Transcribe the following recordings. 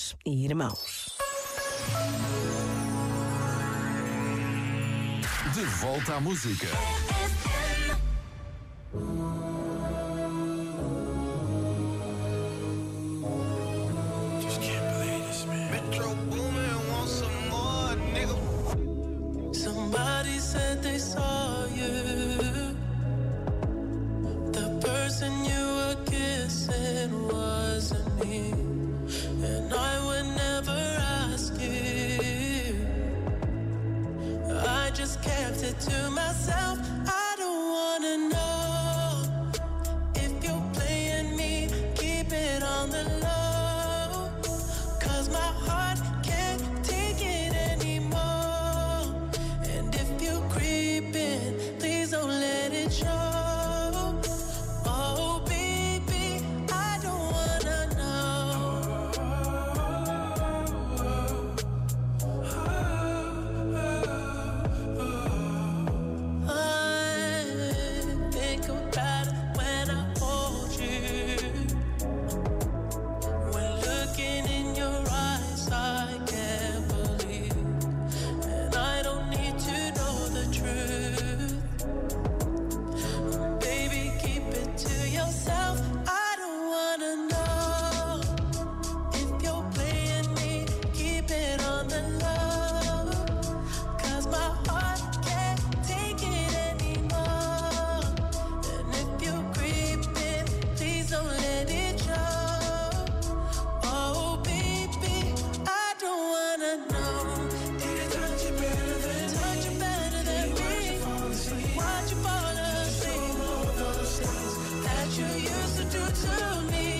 irmãs e irmãos. De volta à música. To me.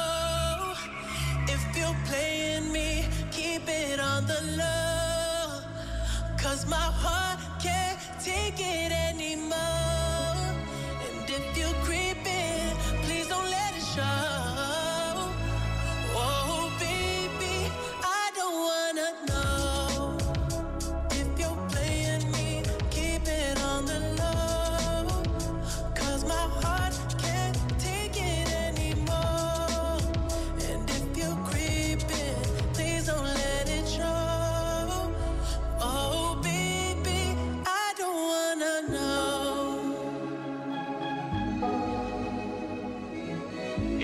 You're playing me.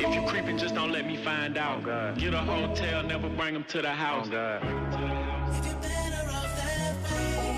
If you creeping, just don't let me find out. Oh, Get a hotel, never bring them to the house. Oh, if you're better off that way,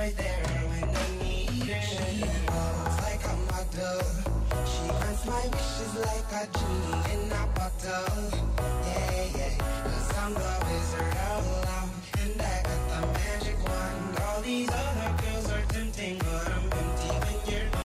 right there when I need walks like a model. She grants my wishes like a genie in a bottle. Yeah, yeah.